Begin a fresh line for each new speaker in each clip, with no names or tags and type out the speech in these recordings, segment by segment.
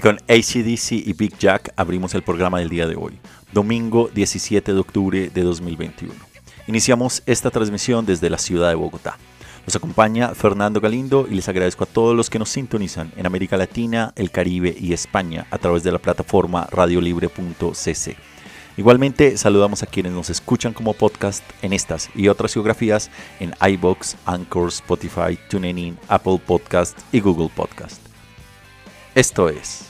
Con ACDC y Big Jack abrimos el programa del día de hoy, domingo 17 de octubre de 2021. Iniciamos esta transmisión desde la ciudad de Bogotá. Nos acompaña Fernando Galindo y les agradezco a todos los que nos sintonizan en América Latina, el Caribe y España a través de la plataforma radiolibre.cc. Igualmente saludamos a quienes nos escuchan como podcast en estas y otras geografías en iBox, Anchor, Spotify, TuneIn, Apple Podcast y Google Podcast. Esto es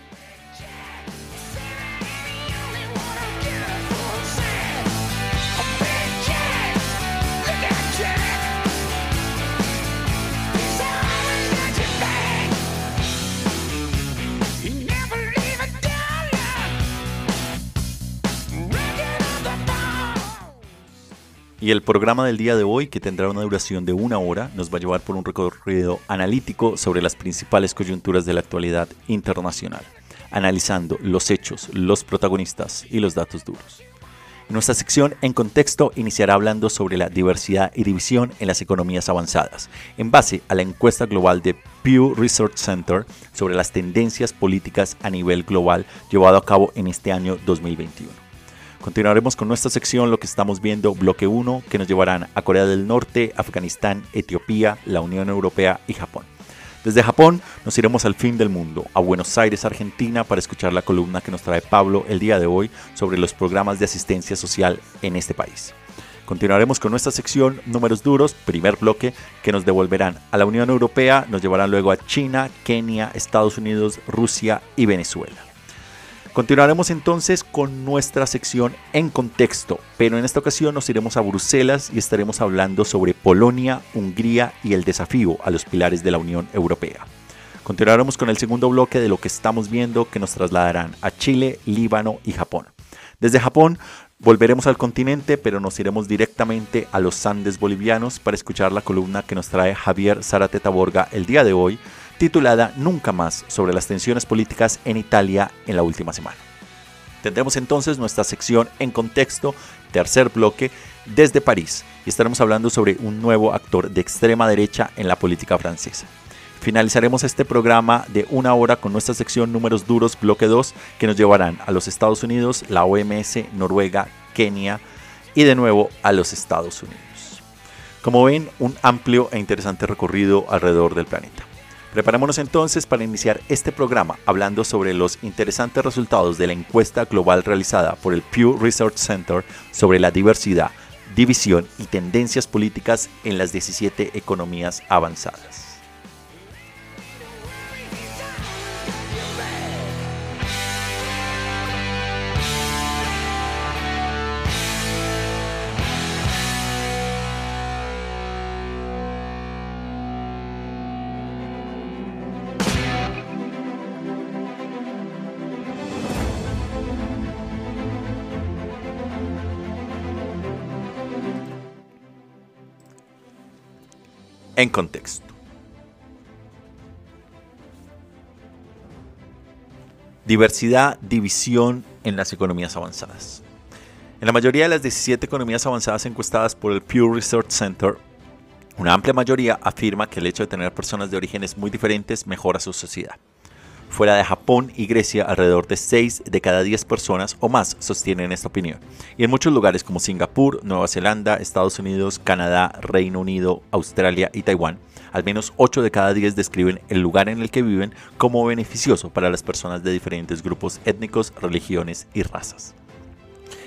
Y el programa del día de hoy, que tendrá una duración de una hora, nos va a llevar por un recorrido analítico sobre las principales coyunturas de la actualidad internacional, analizando los hechos, los protagonistas y los datos duros. Nuestra sección en contexto iniciará hablando sobre la diversidad y división en las economías avanzadas, en base a la encuesta global de Pew Research Center sobre las tendencias políticas a nivel global llevado a cabo en este año 2021. Continuaremos con nuestra sección, lo que estamos viendo, bloque 1, que nos llevarán a Corea del Norte, Afganistán, Etiopía, la Unión Europea y Japón. Desde Japón nos iremos al fin del mundo, a Buenos Aires, Argentina, para escuchar la columna que nos trae Pablo el día de hoy sobre los programas de asistencia social en este país. Continuaremos con nuestra sección Números Duros, primer bloque, que nos devolverán a la Unión Europea, nos llevarán luego a China, Kenia, Estados Unidos, Rusia y Venezuela. Continuaremos entonces con nuestra sección en contexto, pero en esta ocasión nos iremos a Bruselas y estaremos hablando sobre Polonia, Hungría y el desafío a los pilares de la Unión Europea. Continuaremos con el segundo bloque de lo que estamos viendo que nos trasladarán a Chile, Líbano y Japón. Desde Japón volveremos al continente, pero nos iremos directamente a los Andes bolivianos para escuchar la columna que nos trae Javier Zárate Taborga el día de hoy titulada Nunca más sobre las tensiones políticas en Italia en la última semana. Tendremos entonces nuestra sección en contexto, tercer bloque, desde París, y estaremos hablando sobre un nuevo actor de extrema derecha en la política francesa. Finalizaremos este programa de una hora con nuestra sección Números Duros, bloque 2, que nos llevarán a los Estados Unidos, la OMS, Noruega, Kenia y de nuevo a los Estados Unidos. Como ven, un amplio e interesante recorrido alrededor del planeta. Preparémonos entonces para iniciar este programa hablando sobre los interesantes resultados de la encuesta global realizada por el Pew Research Center sobre la diversidad, división y tendencias políticas en las 17 economías avanzadas. En contexto. Diversidad, división en las economías avanzadas. En la mayoría de las 17 economías avanzadas encuestadas por el Pew Research Center, una amplia mayoría afirma que el hecho de tener personas de orígenes muy diferentes mejora su sociedad. Fuera de Japón y Grecia, alrededor de 6 de cada 10 personas o más sostienen esta opinión. Y en muchos lugares como Singapur, Nueva Zelanda, Estados Unidos, Canadá, Reino Unido, Australia y Taiwán, Al menos 8 de cada 10 describen el lugar en el que viven como beneficioso para las personas de diferentes grupos étnicos, religiones y razas.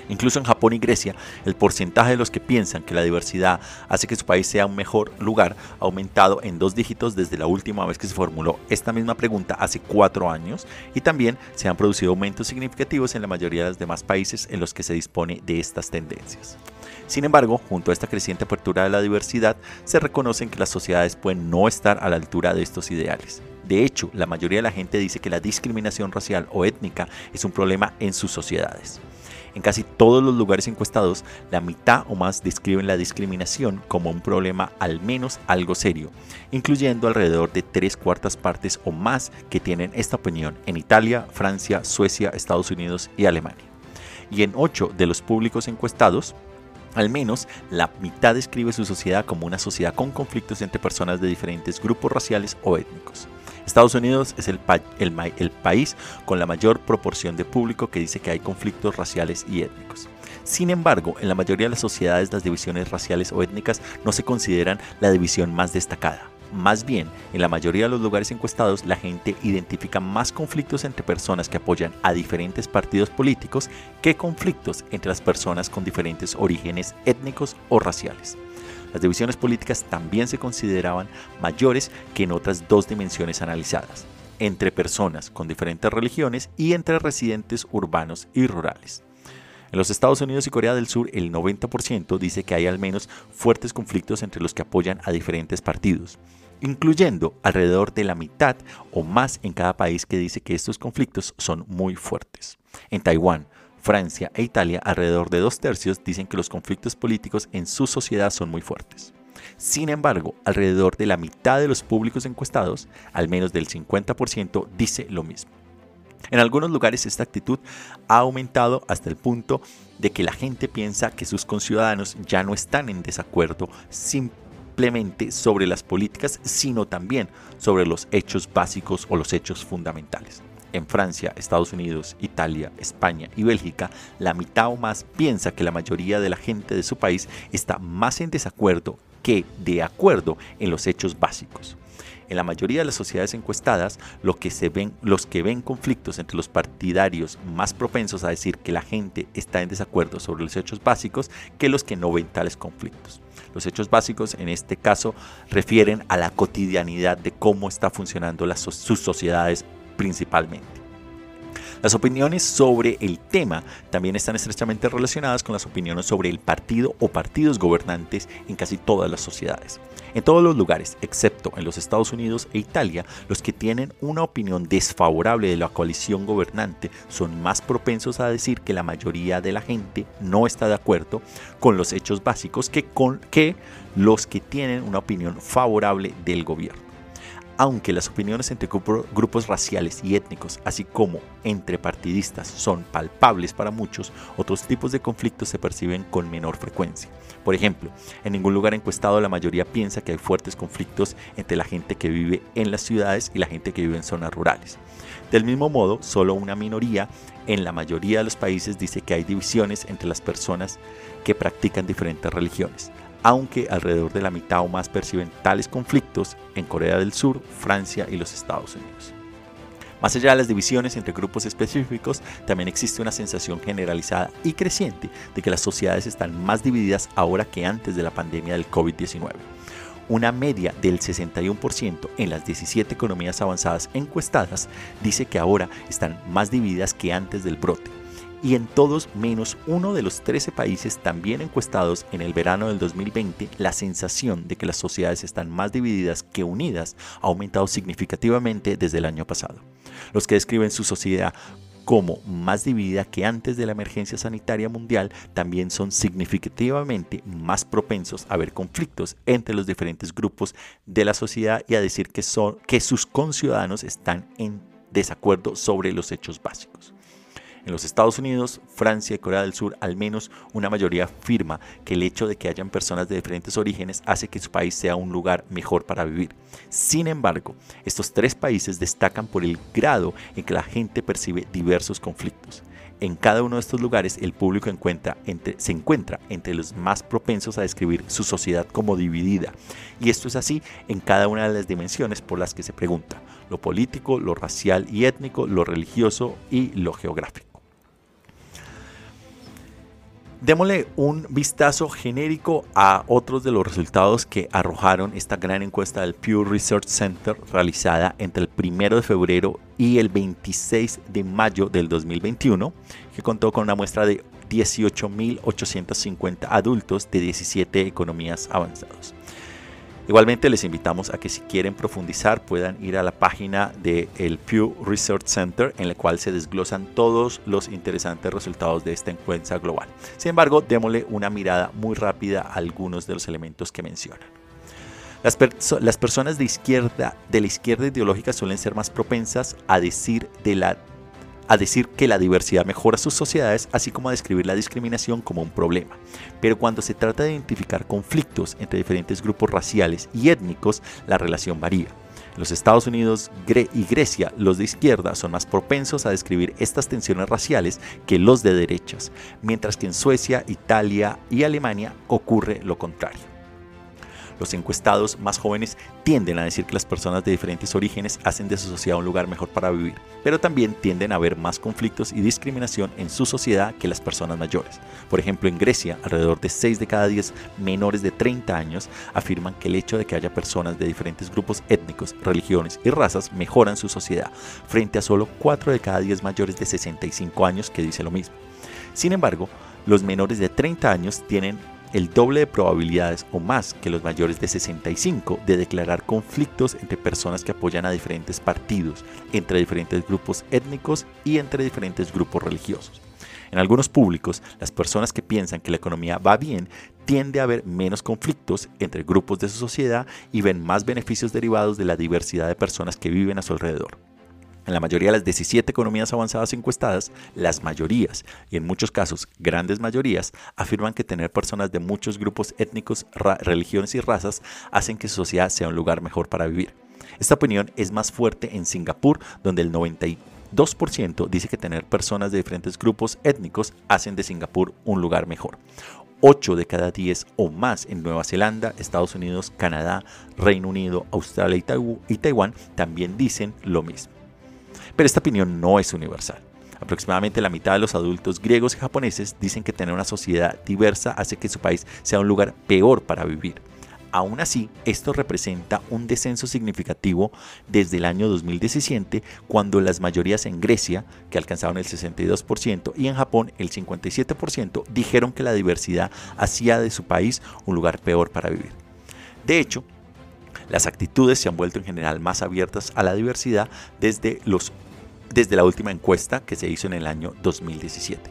Incluso en Japón y Grecia, el porcentaje de los que piensan que la diversidad hace que su país sea un mejor lugar ha aumentado en dos dígitos desde la última vez que se formuló esta misma pregunta hace cuatro años y también se han producido aumentos significativos en la mayoría de los demás países en los que se dispone de estas tendencias. Sin embargo, junto a esta creciente apertura de la diversidad, se reconocen que las sociedades pueden no estar a la altura de estos ideales. De hecho, la mayoría de la gente dice que la discriminación racial o étnica es un problema en sus sociedades. En casi todos los lugares encuestados, la mitad o más describen la discriminación como un problema al menos algo serio, incluyendo alrededor de tres cuartas partes o más que tienen esta opinión en Italia, Francia, Suecia, Estados Unidos y Alemania. Y en ocho de los públicos encuestados, al menos la mitad describe su sociedad como una sociedad con conflictos entre personas de diferentes grupos raciales o étnicos. Estados Unidos es el, país con la mayor proporción de público que dice que hay conflictos raciales y étnicos. Sin embargo, en la mayoría de las sociedades las divisiones raciales o étnicas no se consideran la división más destacada. Más bien, en la mayoría de los lugares encuestados, la gente identifica más conflictos entre personas que apoyan a diferentes partidos políticos que conflictos entre las personas con diferentes orígenes étnicos o raciales. Las divisiones políticas también se consideraban mayores que en otras dos dimensiones analizadas, entre personas con diferentes religiones y entre residentes urbanos y rurales. En los Estados Unidos y Corea del Sur, el 90% dice que hay al menos fuertes conflictos entre los que apoyan a diferentes partidos, incluyendo alrededor de la mitad o más en cada país que dice que estos conflictos son muy fuertes. En Taiwán, Francia e Italia, alrededor de dos tercios dicen que los conflictos políticos en su sociedad son muy fuertes. Sin embargo, alrededor de la mitad de los públicos encuestados, al menos del 50%, dice lo mismo. En algunos lugares esta actitud ha aumentado hasta el punto de que la gente piensa que sus conciudadanos ya no están en desacuerdo simplemente sobre las políticas, sino también sobre los hechos básicos o los hechos fundamentales en Francia, Estados Unidos, Italia, España y Bélgica, la mitad o más piensa que la mayoría de la gente de su país está más en desacuerdo que de acuerdo en los hechos básicos. En la mayoría de las sociedades encuestadas, lo que ven, los que ven conflictos entre los partidarios más propensos a decir que la gente está en desacuerdo sobre los hechos básicos que los que no ven tales conflictos. Los hechos básicos en este caso refieren a la cotidianidad de cómo está funcionando las, sus sociedades principalmente. Las opiniones sobre el tema también están estrechamente relacionadas con las opiniones sobre el partido o partidos gobernantes en casi todas las sociedades. En todos los lugares, excepto en los Estados Unidos e Italia, los que tienen una opinión desfavorable de la coalición gobernante son más propensos a decir que la mayoría de la gente no está de acuerdo con los hechos básicos que, con, que los que tienen una opinión favorable del gobierno aunque las opiniones entre grupos raciales y étnicos, así como entre partidistas, son palpables para muchos, otros tipos de conflictos se perciben con menor frecuencia. Por ejemplo, en ningún lugar encuestado la mayoría piensa que hay fuertes conflictos entre la gente que vive en las ciudades y la gente que vive en zonas rurales. Del mismo modo, solo una minoría en la mayoría de los países dice que hay divisiones entre las personas que practican diferentes religiones aunque alrededor de la mitad o más perciben tales conflictos en Corea del Sur, Francia y los Estados Unidos. Más allá de las divisiones entre grupos específicos, también existe una sensación generalizada y creciente de que las sociedades están más divididas ahora que antes de la pandemia del COVID-19. Una media del 61% en las 17 economías avanzadas encuestadas dice que ahora están más divididas que antes del brote y en todos menos uno de los 13 países también encuestados en el verano del 2020, la sensación de que las sociedades están más divididas que unidas ha aumentado significativamente desde el año pasado. Los que describen su sociedad como más dividida que antes de la emergencia sanitaria mundial, también son significativamente más propensos a ver conflictos entre los diferentes grupos de la sociedad y a decir que, que sus conciudadanos están en desacuerdo sobre los hechos básicos. En los Estados Unidos, Francia y Corea del Sur, al menos una mayoría afirma que el hecho de que hayan personas de diferentes orígenes hace que su país sea un lugar mejor para vivir. Sin embargo, estos tres países destacan por el grado en que la gente percibe diversos conflictos. En cada uno de estos lugares el público se encuentra entre los más propensos a describir su sociedad como dividida. Y esto es así en cada una de las dimensiones por las que se pregunta, lo político, lo racial y étnico, lo religioso y lo geográfico. Démosle un vistazo genérico a otros de los resultados que arrojaron esta gran encuesta del Pew Research Center realizada entre el 1 de febrero y el 26 de mayo del 2021, que contó con una muestra de 18.850 adultos de 17 economías avanzadas. Igualmente les invitamos a que si quieren profundizar puedan ir a la página del el Pew Research Center en la cual se desglosan todos los interesantes resultados de esta encuesta global. Sin embargo, démosle una mirada muy rápida a algunos de los elementos que mencionan. Las, las personas de, izquierda, de la izquierda ideológica suelen ser más propensas a decir de la a decir que la diversidad mejora sus sociedades, así como a describir la discriminación como un problema. Pero cuando se trata de identificar conflictos entre diferentes grupos raciales y étnicos, la relación varía. Los Estados Unidos y Grecia, los de izquierda son más propensos a describir estas tensiones raciales que los de derechas, mientras que en Suecia, Italia y Alemania ocurre lo contrario. Los encuestados más jóvenes tienden a decir que las personas de diferentes orígenes hacen de su sociedad un lugar mejor para vivir, pero también tienden a haber más conflictos y discriminación en su sociedad que las personas mayores. Por ejemplo, en Grecia, alrededor de 6 de cada 10 menores de 30 años afirman que el hecho de que haya personas de diferentes grupos étnicos, religiones y razas mejoran su sociedad, frente a solo 4 de cada 10 mayores de 65 años que dice lo mismo. Sin embargo, los menores de 30 años tienen el doble de probabilidades o más que los mayores de 65 de declarar conflictos entre personas que apoyan a diferentes partidos, entre diferentes grupos étnicos y entre diferentes grupos religiosos. En algunos públicos, las personas que piensan que la economía va bien tiende a haber menos conflictos entre grupos de su sociedad y ven más beneficios derivados de la diversidad de personas que viven a su alrededor. En la mayoría de las 17 economías avanzadas encuestadas, las mayorías, y en muchos casos grandes mayorías, afirman que tener personas de muchos grupos étnicos, religiones y razas hacen que su sociedad sea un lugar mejor para vivir. Esta opinión es más fuerte en Singapur, donde el 92% dice que tener personas de diferentes grupos étnicos hacen de Singapur un lugar mejor. 8 de cada 10 o más en Nueva Zelanda, Estados Unidos, Canadá, Reino Unido, Australia y Taiwán también dicen lo mismo. Pero esta opinión no es universal. Aproximadamente la mitad de los adultos griegos y japoneses dicen que tener una sociedad diversa hace que su país sea un lugar peor para vivir. Aún así, esto representa un descenso significativo desde el año 2017, cuando las mayorías en Grecia, que alcanzaron el 62%, y en Japón el 57%, dijeron que la diversidad hacía de su país un lugar peor para vivir. De hecho, las actitudes se han vuelto en general más abiertas a la diversidad desde los desde la última encuesta que se hizo en el año 2017.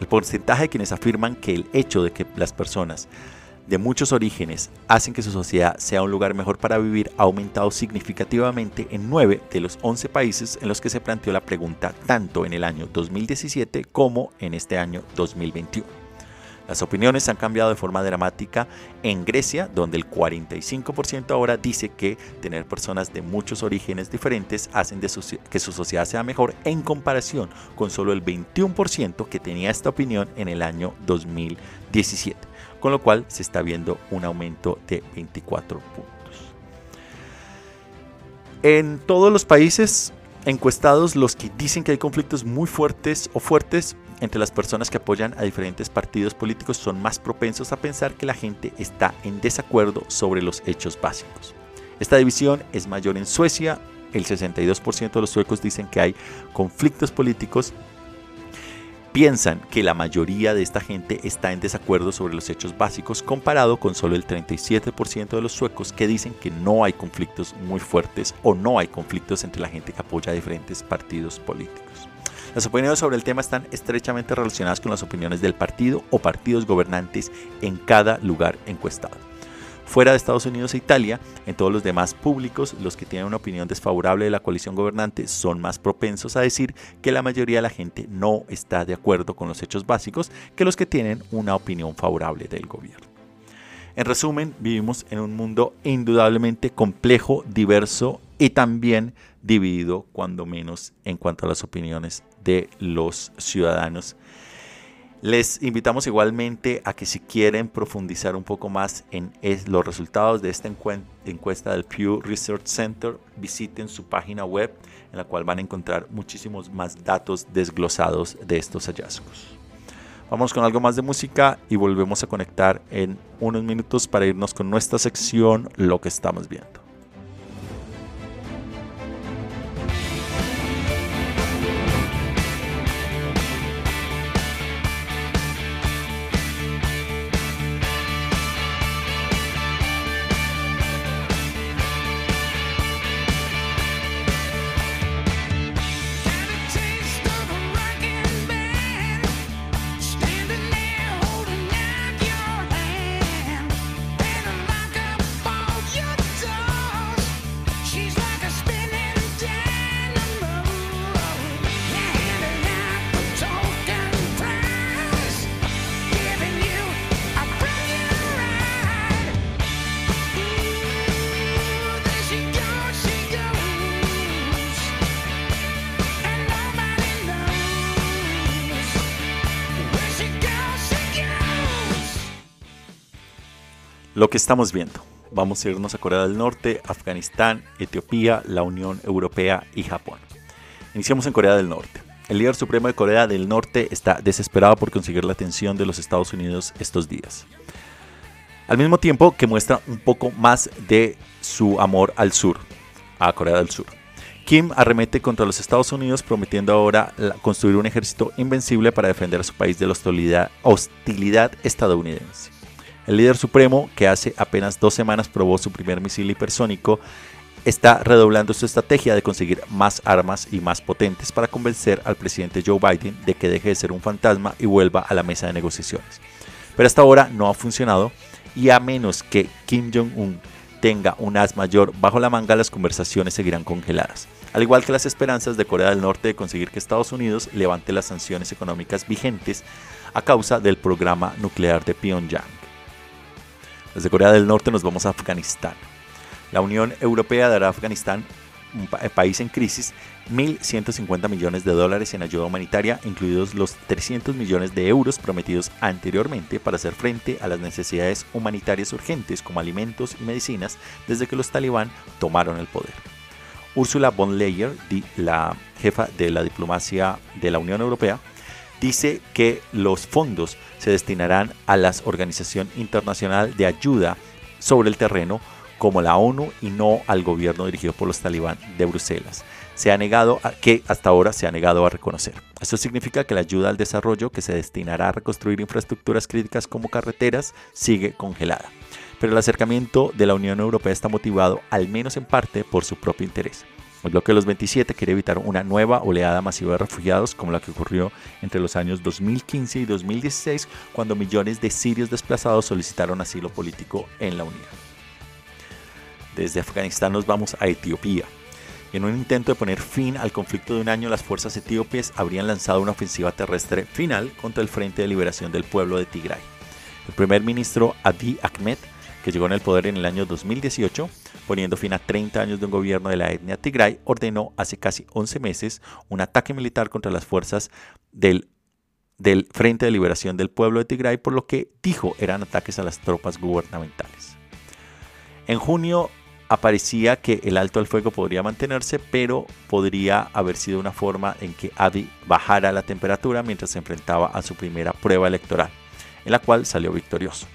El porcentaje de quienes afirman que el hecho de que las personas de muchos orígenes hacen que su sociedad sea un lugar mejor para vivir ha aumentado significativamente en 9 de los 11 países en los que se planteó la pregunta tanto en el año 2017 como en este año 2021. Las opiniones han cambiado de forma dramática en Grecia, donde el 45% ahora dice que tener personas de muchos orígenes diferentes hacen que su sociedad sea mejor en comparación con solo el 21% que tenía esta opinión en el año 2017, con lo cual se está viendo un aumento de 24 puntos. En todos los países encuestados, los que dicen que hay conflictos muy fuertes o fuertes entre las personas que apoyan a diferentes partidos políticos son más propensos a pensar que la gente está en desacuerdo sobre los hechos básicos. Esta división es mayor en Suecia, el 62% de los suecos dicen que hay conflictos políticos, piensan que la mayoría de esta gente está en desacuerdo sobre los hechos básicos comparado con solo el 37% de los suecos que dicen que no hay conflictos muy fuertes o no hay conflictos entre la gente que apoya a diferentes partidos políticos. Las opiniones sobre el tema están estrechamente relacionadas con las opiniones del partido o partidos gobernantes en cada lugar encuestado. Fuera de Estados Unidos e Italia, en todos los demás públicos, los que tienen una opinión desfavorable de la coalición gobernante son más propensos a decir que la mayoría de la gente no está de acuerdo con los hechos básicos que los que tienen una opinión favorable del gobierno. En resumen, vivimos en un mundo indudablemente complejo, diverso y también dividido, cuando menos en cuanto a las opiniones de los ciudadanos. Les invitamos igualmente a que si quieren profundizar un poco más en los resultados de esta encuesta del Pew Research Center, visiten su página web en la cual van a encontrar muchísimos más datos desglosados de estos hallazgos. Vamos con algo más de música y volvemos a conectar en unos minutos para irnos con nuestra sección Lo que estamos viendo. Estamos viendo. Vamos a irnos a Corea del Norte, Afganistán, Etiopía, la Unión Europea y Japón. Iniciamos en Corea del Norte. El líder supremo de Corea del Norte está desesperado por conseguir la atención de los Estados Unidos estos días. Al mismo tiempo que muestra un poco más de su amor al sur, a Corea del Sur. Kim arremete contra los Estados Unidos prometiendo ahora construir un ejército invencible para defender a su país de la hostilidad, estadounidense. El líder supremo, que hace apenas dos semanas probó su primer misil hipersónico, está redoblando su estrategia de conseguir más armas y más potentes para convencer al presidente Joe Biden de que deje de ser un fantasma y vuelva a la mesa de negociaciones. Pero hasta ahora no ha funcionado y a menos que Kim Jong-un tenga un as mayor bajo la manga, las conversaciones seguirán congeladas. Al igual que las esperanzas de Corea del Norte de conseguir que Estados Unidos levante las sanciones económicas vigentes a causa del programa nuclear de Pyongyang. Desde Corea del Norte nos vamos a Afganistán. La Unión Europea dará a Afganistán, un eh, país en crisis, 1.150 millones de dólares en ayuda humanitaria, incluidos los 300 millones de euros prometidos anteriormente para hacer frente a las necesidades humanitarias urgentes como alimentos y medicinas desde que los talibán tomaron el poder. Ursula von Leyen, la jefa de la diplomacia de la Unión Europea, dice que los fondos se destinarán a la Organización Internacional de Ayuda sobre el Terreno como la ONU y no al gobierno dirigido por los talibán de Bruselas. Se ha negado a, que hasta ahora se ha negado a reconocer. Esto significa que la ayuda al desarrollo que se destinará a reconstruir infraestructuras críticas como carreteras sigue congelada. Pero el acercamiento de la Unión Europea está motivado al menos en parte por su propio interés. El bloque de los 27 quiere evitar una nueva oleada masiva de refugiados como la que ocurrió entre los años 2015 y 2016 cuando millones de sirios desplazados solicitaron asilo político en la Unión. Desde Afganistán nos vamos a Etiopía. En un intento de poner fin al conflicto de un año, las fuerzas etíopes habrían lanzado una ofensiva terrestre final contra el Frente de Liberación del Pueblo de Tigray. El primer ministro Abiy Ahmed que llegó en el poder en el año 2018, poniendo fin a 30 años de un gobierno de la etnia Tigray, ordenó hace casi 11 meses un ataque militar contra las fuerzas del, Frente de Liberación del Pueblo de Tigray, por lo que dijo eran ataques a las tropas gubernamentales. En junio aparecía que el alto al fuego podría mantenerse, pero podría haber sido una forma en que Abiy bajara la temperatura mientras se enfrentaba a su primera prueba electoral, en la cual salió victorioso.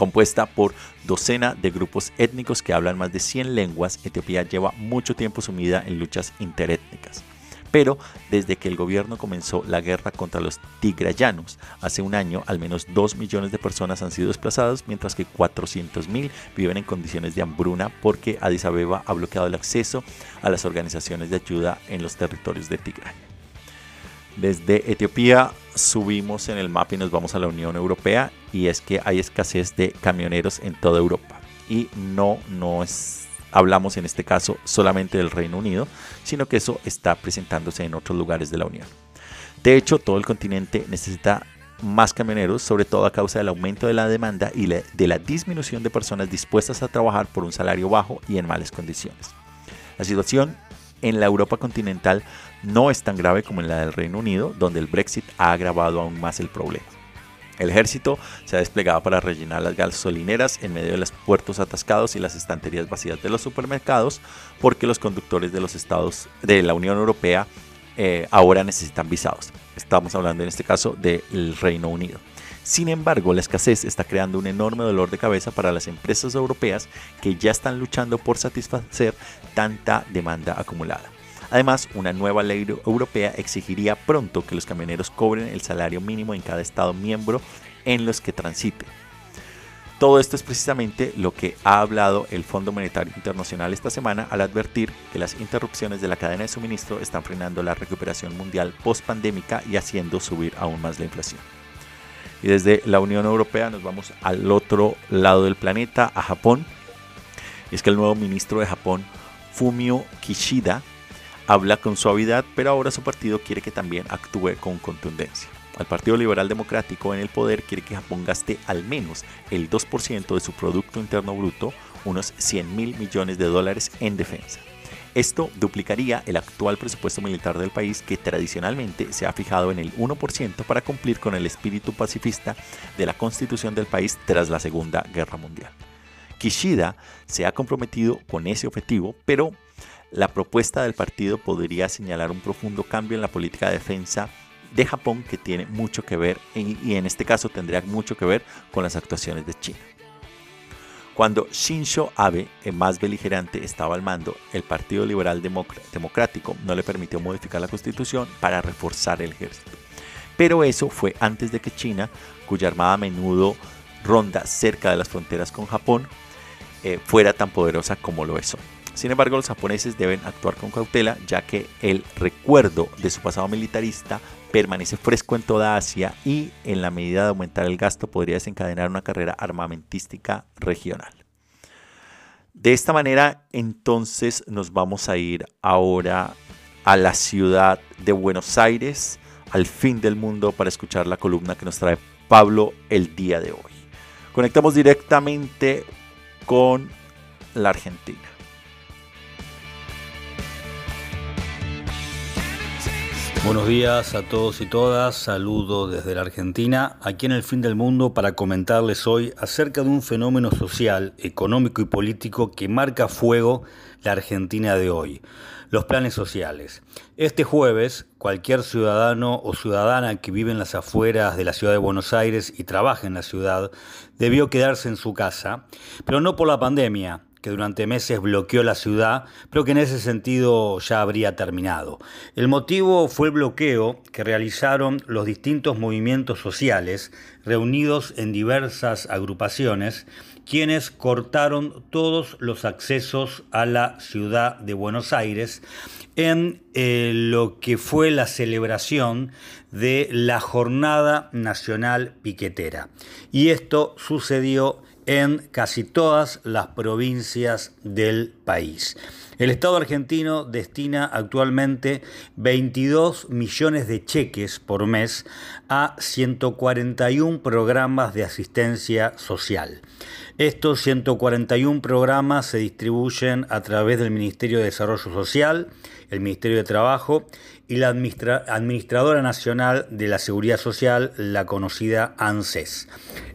Compuesta por docena de grupos étnicos que hablan más de 100 lenguas, Etiopía lleva mucho tiempo sumida en luchas interétnicas. Pero desde que el gobierno comenzó la guerra contra los tigrayanos, hace un año al menos 2 millones de personas han sido desplazadas, mientras que 400.000 viven en condiciones de hambruna porque Addis Abeba ha bloqueado el acceso a las organizaciones de ayuda en los territorios de Tigray. Desde Etiopía subimos en el mapa y nos vamos a la Unión Europea y es que hay escasez de camioneros en toda Europa y no, no es, hablamos en este caso solamente del Reino Unido, sino que eso está presentándose en otros lugares de la Unión. De hecho, todo el continente necesita más camioneros, sobre todo a causa del aumento de la demanda y de la disminución de personas dispuestas a trabajar por un salario bajo y en malas condiciones. La situación en la Europa continental no es tan grave como en la del Reino Unido, donde el Brexit ha agravado aún más el problema. El ejército se ha desplegado para rellenar las gasolineras en medio de los puertos atascados y las estanterías vacías de los supermercados, porque los conductores de los estados de la Unión Europea eh, ahora necesitan visados. Estamos hablando en este caso del Reino Unido. Sin embargo, la escasez está creando un enorme dolor de cabeza para las empresas europeas que ya están luchando por satisfacer tanta demanda acumulada. Además, una nueva ley europea exigiría pronto que los camioneros cobren el salario mínimo en cada estado miembro en los que transiten. Todo esto es precisamente lo que ha hablado el Fondo Monetario Internacional esta semana al advertir que las interrupciones de la cadena de suministro están frenando la recuperación mundial post-pandémica y haciendo subir aún más la inflación. Y desde la Unión Europea nos vamos al otro lado del planeta, a Japón. Y es que el nuevo ministro de Japón, Fumio Kishida, habla con suavidad, pero ahora su partido quiere que también actúe con contundencia. El Partido Liberal Democrático en el poder quiere que Japón gaste al menos el 2% de su Producto Interno Bruto, unos 100 mil millones de dólares en defensa. Esto duplicaría el actual presupuesto militar del país que tradicionalmente se ha fijado en el 1% para cumplir con el espíritu pacifista de la constitución del país tras la Segunda Guerra Mundial. Kishida se ha comprometido con ese objetivo, pero la propuesta del partido podría señalar un profundo cambio en la política de defensa de Japón que tiene mucho que ver, y en este caso tendría mucho que ver con las actuaciones de China. Cuando Shinzo Abe, el más beligerante, estaba al mando, el Partido Liberal Democrático no le permitió modificar la constitución para reforzar el ejército. Pero eso fue antes de que China, cuya armada a menudo ronda cerca de las fronteras con Japón, eh, fuera tan poderosa como lo es hoy. Sin embargo, los japoneses deben actuar con cautela, ya que el recuerdo de su pasado militarista permanece fresco en toda Asia y, en la medida de aumentar el gasto, podría desencadenar una carrera armamentística regional. De esta manera, entonces, nos vamos a ir ahora a la ciudad de Buenos Aires, al fin del mundo, para escuchar la columna que nos trae Pablo el día de hoy. Conectamos directamente con la Argentina.
Buenos días a todos y todas, saludo desde la Argentina, aquí en el fin del mundo para comentarles hoy acerca de un fenómeno social, económico y político que marca fuego la Argentina de hoy, los planes sociales. Este jueves, cualquier ciudadano o ciudadana que vive en las afueras de la ciudad de Buenos Aires y trabaja en la ciudad debió quedarse en su casa, pero no por la pandemia, que durante meses bloqueó la ciudad, pero que en ese sentido ya habría terminado. El motivo fue el bloqueo que realizaron los distintos movimientos sociales reunidos en diversas agrupaciones, quienes cortaron todos los accesos a la ciudad de Buenos Aires en eh, lo que fue la celebración de la Jornada Nacional Piquetera. Y esto sucedió en casi todas las provincias del país. El Estado argentino destina actualmente 22 millones de cheques por mes a 141 programas de asistencia social. Estos 141 programas se distribuyen a través del Ministerio de Desarrollo Social, el Ministerio de Trabajo y la Administradora Nacional de la Seguridad Social, la conocida ANSES.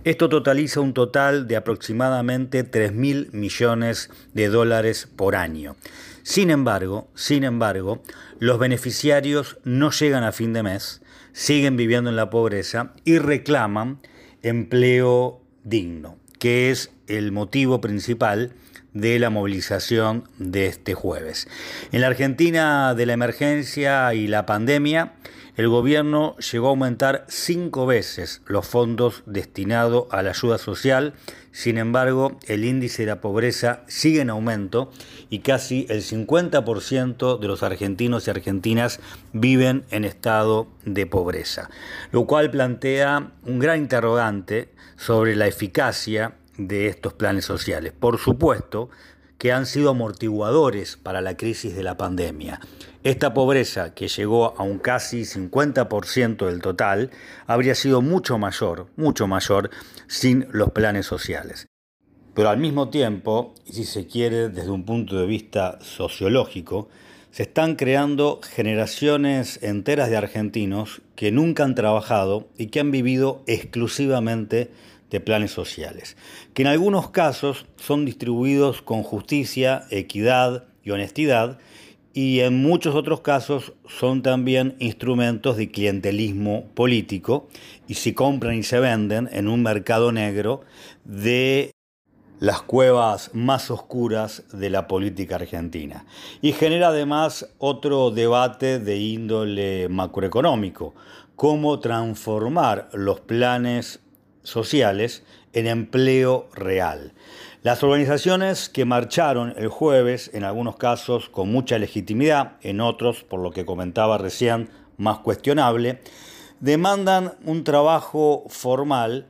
Esto totaliza un total de aproximadamente 3 mil millones de dólares por año. Sin embargo, sin embargo, los beneficiarios no llegan a fin de mes, siguen viviendo en la pobreza y reclaman empleo digno, que es el motivo principal de la movilización de este jueves. En la Argentina de la emergencia y la pandemia, el gobierno llegó a aumentar cinco veces los fondos destinados a la ayuda social, sin embargo el índice de la pobreza sigue en aumento y casi el 50% de los argentinos y argentinas viven en estado de pobreza, lo cual plantea un gran interrogante sobre la eficacia de estos planes sociales. Por supuesto que han sido amortiguadores para la crisis de la pandemia. Esta pobreza, que llegó a un casi 50% del total, habría sido mucho mayor, mucho mayor, sin los planes sociales. Pero al mismo tiempo, y si se quiere desde un punto de vista sociológico, Se están creando generaciones enteras de argentinos que nunca han trabajado y que han vivido exclusivamente de planes sociales, que en algunos casos son distribuidos con justicia, equidad y honestidad, y en muchos otros casos son también instrumentos de clientelismo político y se compran y se venden en un mercado negro de las cuevas más oscuras de la política argentina. Y genera además otro debate de índole macroeconómico, cómo transformar los planes sociales en empleo real. Las organizaciones que marcharon el jueves, en algunos casos con mucha legitimidad, en otros, por lo que comentaba recién, más cuestionable, demandan un trabajo formal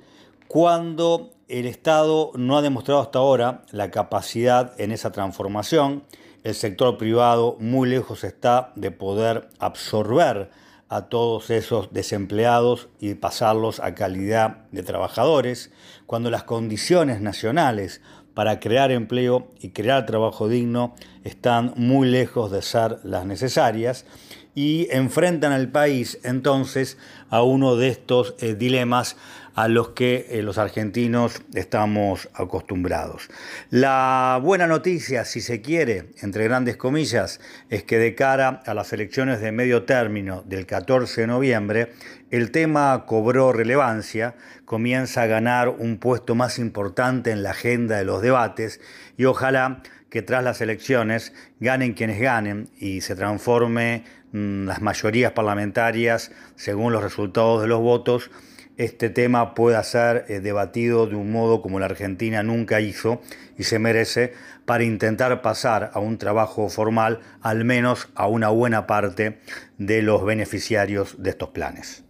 cuando el Estado no ha demostrado hasta ahora la capacidad en esa transformación. El sector privado muy lejos está de poder absorber a todos esos desempleados y pasarlos a calidad de trabajadores, cuando las condiciones nacionales para crear empleo y crear trabajo digno están muy lejos de ser las necesarias y enfrentan al país entonces a uno de estos eh, dilemas a los que eh, los argentinos estamos acostumbrados. La buena noticia, si se quiere, entre grandes comillas, es que de cara a las elecciones de medio término del 14 de noviembre, el tema cobró relevancia, comienza a ganar un puesto más importante en la agenda de los debates y ojalá que tras las elecciones ganen quienes ganen y se transforme mm, las mayorías parlamentarias según los resultados de los votos este tema pueda ser eh, debatido de un modo como la Argentina nunca hizo y se merece para intentar pasar a un trabajo formal al menos a una buena parte de los beneficiarios de estos planes.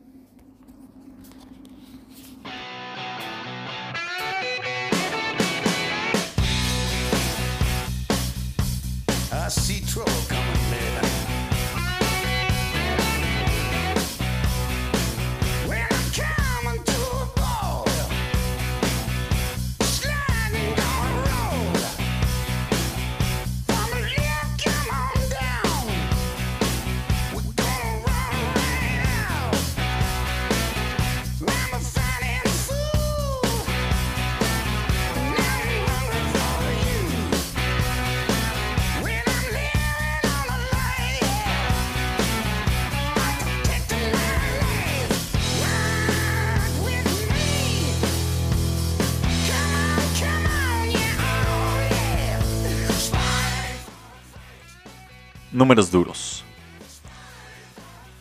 Números duros.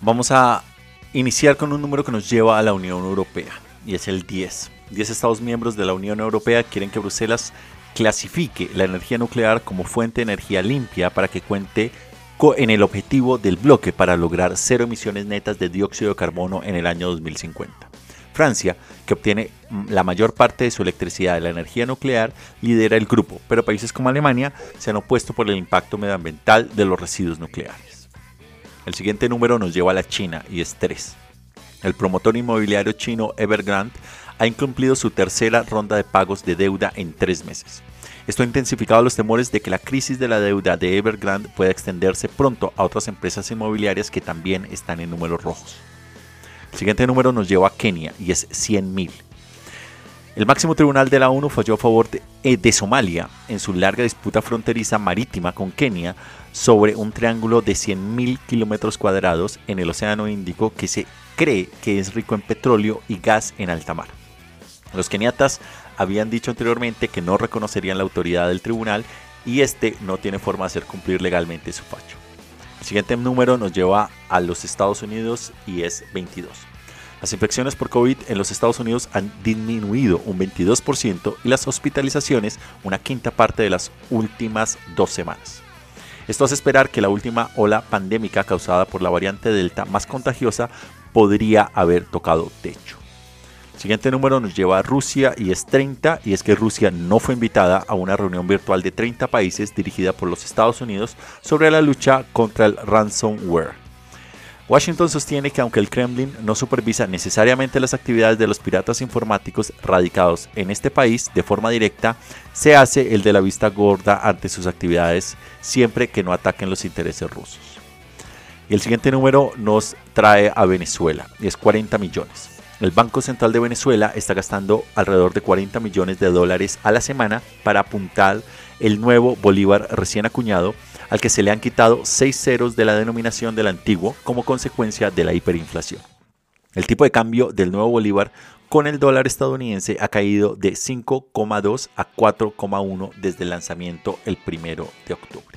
Vamos a iniciar con un número que nos lleva a la Unión Europea y es el 10. 10 Estados miembros de la Unión Europea quieren que Bruselas clasifique la energía nuclear como fuente de energía limpia para que cuente en el objetivo del bloque para lograr cero emisiones netas de dióxido de carbono en el año 2050. Francia, que obtiene mm, la mayor parte de su electricidad de la energía nuclear, lidera el grupo, pero países como Alemania se han opuesto por el impacto medioambiental de los residuos nucleares. El siguiente número nos lleva a la China y es 3. El promotor inmobiliario chino Evergrande ha incumplido su tercera ronda de pagos de deuda en tres meses. Esto ha intensificado los temores de que la crisis de la deuda de Evergrande pueda extenderse pronto a otras empresas inmobiliarias que también están en números rojos. El siguiente número nos lleva a Kenia y es 100.000. El máximo tribunal de la ONU falló a favor eh, de, Somalia en su larga disputa fronteriza marítima con Kenia sobre un triángulo de 100.000 kilómetros cuadrados en el Océano Índico que se cree que es rico en petróleo y gas en alta mar. Los keniatas habían dicho anteriormente que no reconocerían la autoridad del tribunal y este no tiene forma de hacer cumplir legalmente su facho. El siguiente número nos lleva a los Estados Unidos y es 22. Las infecciones por COVID en los Estados Unidos han disminuido un 22% y las hospitalizaciones una quinta parte de las últimas dos semanas. Esto hace esperar que la última ola pandémica causada por la variante Delta más contagiosa podría haber tocado techo. Siguiente número nos lleva a Rusia y es 30 y es que Rusia no fue invitada a una reunión virtual de 30 países dirigida por los Estados Unidos sobre la lucha contra el ransomware. Washington sostiene que aunque el Kremlin no supervisa necesariamente las actividades de los piratas informáticos radicados en este país de forma directa, se hace el de la vista gorda ante sus actividades siempre que no ataquen los intereses rusos. Y el siguiente número nos trae a Venezuela, y es 40 millones. El Banco Central de Venezuela está gastando alrededor de 40 millones de dólares a la semana para apuntar el nuevo Bolívar recién acuñado al que se le han quitado seis ceros de la denominación del antiguo como consecuencia de la hiperinflación. El tipo de cambio del nuevo Bolívar con el dólar estadounidense ha caído de 5,2 a 4,1 desde el lanzamiento el primero de octubre.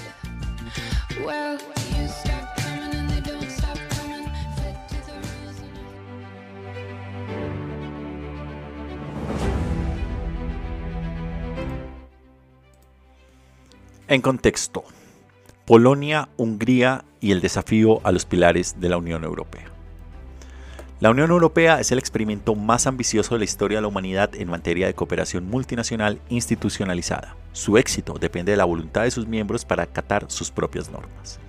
En contexto, Polonia, Hungría y el desafío a los pilares de la Unión Europea. La Unión Europea es el experimento más ambicioso de la historia de la humanidad en materia de cooperación multinacional institucionalizada. Su éxito depende de la voluntad de sus miembros para acatar sus propias normas.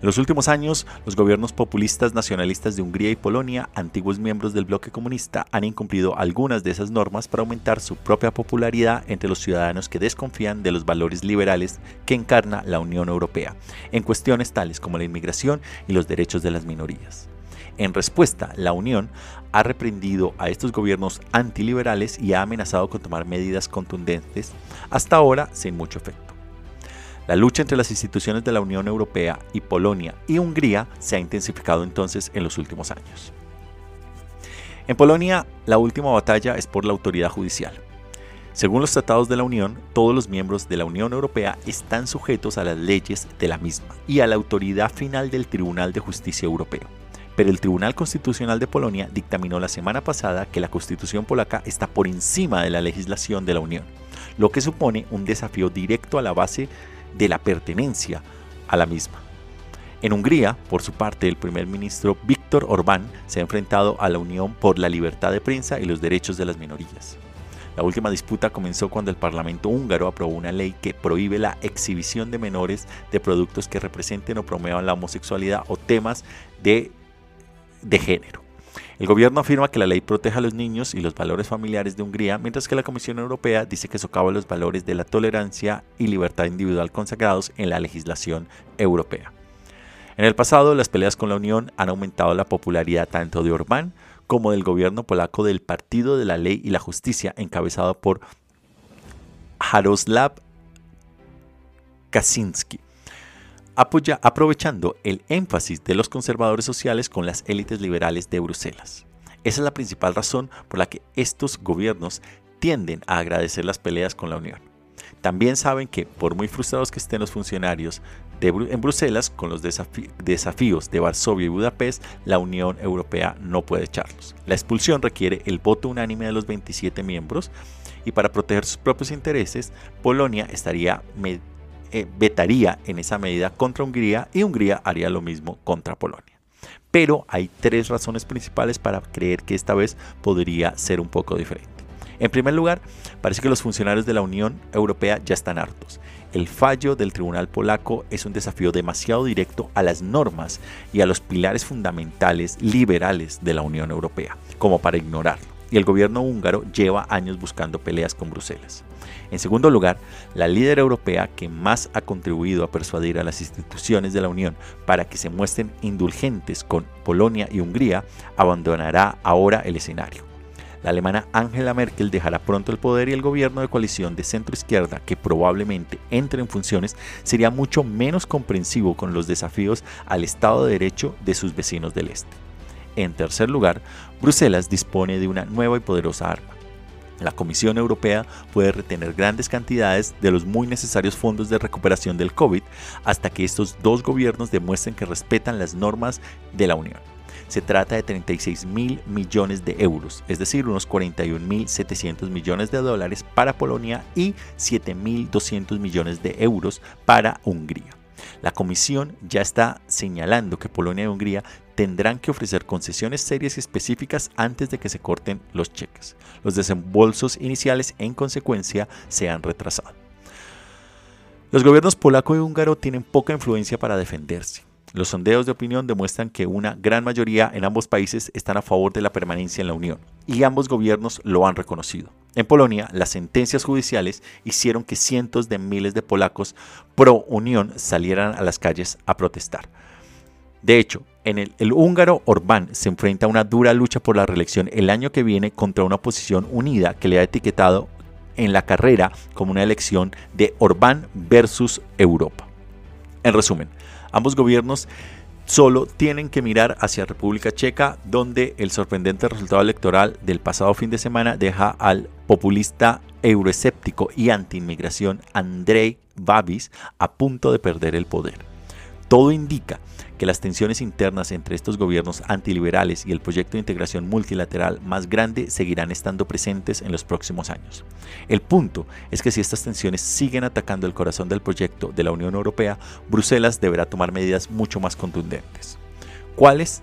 En los últimos años, los gobiernos populistas nacionalistas de Hungría y Polonia, antiguos miembros del bloque comunista, han incumplido algunas de esas normas para aumentar su propia popularidad entre los ciudadanos que desconfían de los valores liberales que encarna la Unión Europea, en cuestiones tales como la inmigración y los derechos de las minorías. En respuesta, la Unión ha reprendido a estos gobiernos antiliberales y ha amenazado con tomar medidas contundentes, hasta ahora sin mucho efecto. La lucha entre las instituciones de la Unión Europea y Polonia y Hungría se ha intensificado entonces en los últimos años. En Polonia, la última batalla es por la autoridad judicial. Según los tratados de la Unión, todos los miembros de la Unión Europea están sujetos a las leyes de la misma y a la autoridad final del Tribunal de Justicia Europeo. Pero el Tribunal Constitucional de Polonia dictaminó la semana pasada que la constitución polaca está por encima de la legislación de la Unión, lo que supone un desafío directo a la base de la pertenencia a la misma. En Hungría, por su parte, el primer ministro Víctor Orbán se ha enfrentado a la Unión por la libertad de prensa y los derechos de las minorías. La última disputa comenzó cuando el Parlamento húngaro aprobó una ley que prohíbe la exhibición de menores de productos que representen o promuevan la homosexualidad o temas de, de género. El gobierno afirma que la ley protege a los niños y los valores familiares de Hungría, mientras que la Comisión Europea dice que socava los valores de la tolerancia y libertad individual consagrados en la legislación europea. En el pasado, las peleas con la Unión han aumentado la popularidad tanto de Orbán como del gobierno polaco del Partido de la Ley y la Justicia, encabezado por Jaroslav Kaczynski apoya, aprovechando el énfasis de los conservadores sociales con las élites liberales de Bruselas. Esa es la principal razón por la que estos gobiernos tienden a agradecer las peleas con la Unión. También saben que, por muy frustrados que estén los funcionarios en Bruselas con los desafíos de Varsovia y Budapest, la Unión Europea no puede echarlos. La expulsión requiere el voto unánime de los 27 miembros y para proteger sus propios intereses, Polonia estaría eh, vetaría en esa medida contra Hungría y Hungría haría lo mismo contra Polonia. Pero hay tres razones principales para creer que esta vez podría ser un poco diferente. En primer lugar, parece que los funcionarios de la Unión Europea ya están hartos. El fallo del tribunal polaco es un desafío demasiado directo a las normas y a los pilares fundamentales liberales de la Unión Europea, como para ignorarlo y el gobierno húngaro lleva años buscando peleas con Bruselas. En segundo lugar, la líder europea que más ha contribuido a persuadir a las instituciones de la Unión para que se muestren indulgentes con Polonia y Hungría abandonará ahora el escenario. La alemana Angela Merkel dejará pronto el poder y el gobierno de coalición de centro-izquierda, que probablemente entre en funciones, sería mucho menos comprensivo con los desafíos al Estado de Derecho de sus vecinos del Este. En tercer lugar, Bruselas dispone de una nueva y poderosa arma, La Comisión Europea puede retener grandes cantidades de los muy necesarios fondos de recuperación del COVID hasta que estos dos gobiernos demuestren que respetan las normas de la Unión. Se trata de 36 mil millones de euros, es decir, unos 41 mil 700 millones de dólares para Polonia y 7 mil 200 millones de euros para Hungría. La Comisión ya está señalando que Polonia y Hungría tendrán que ofrecer concesiones serias y específicas antes de que se corten los cheques. Los desembolsos iniciales, en consecuencia, se han retrasado. Los gobiernos polaco y húngaro tienen poca influencia para defenderse. Los sondeos de opinión demuestran que una gran mayoría en ambos países están a favor de la permanencia en la Unión, y ambos gobiernos lo han reconocido. En Polonia, las sentencias judiciales hicieron que cientos de miles de polacos pro Unión salieran a las calles a protestar. De hecho, en el, húngaro Orbán se enfrenta a una dura lucha por la reelección el año que viene contra una oposición unida que le ha etiquetado en la carrera como una elección de Orbán versus Europa. En resumen, Ambos gobiernos solo tienen que mirar hacia República Checa, donde el sorprendente resultado electoral del pasado fin de semana deja al populista euroescéptico y anti-inmigración Andrei Babis a punto de perder el poder. Todo indica que las tensiones internas entre estos gobiernos antiliberales y el proyecto de integración multilateral más grande seguirán estando presentes en los próximos años. El punto es que si estas tensiones siguen atacando el corazón del proyecto de la Unión Europea, Bruselas deberá tomar medidas mucho más contundentes. ¿Cuáles?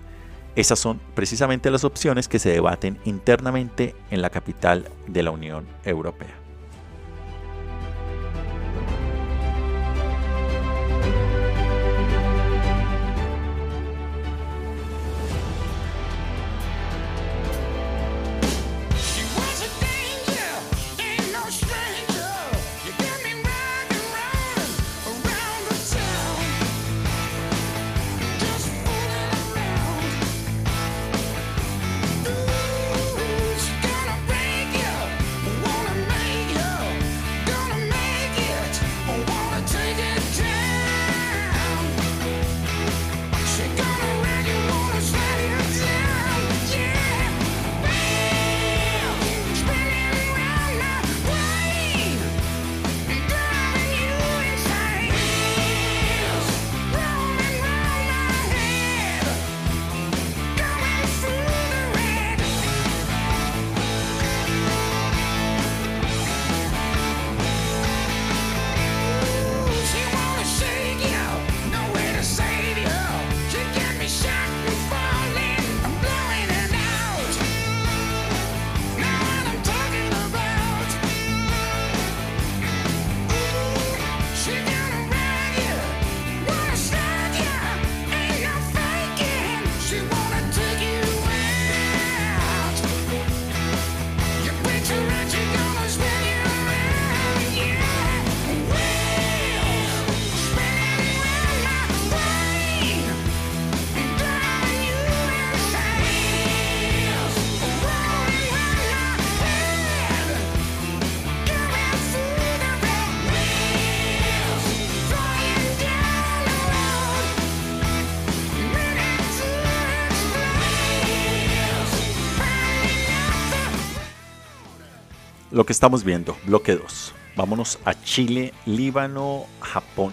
Esas son precisamente las opciones que se debaten internamente en la capital de la Unión Europea. Que estamos viendo, bloque 2. Vámonos a Chile, Líbano, Japón.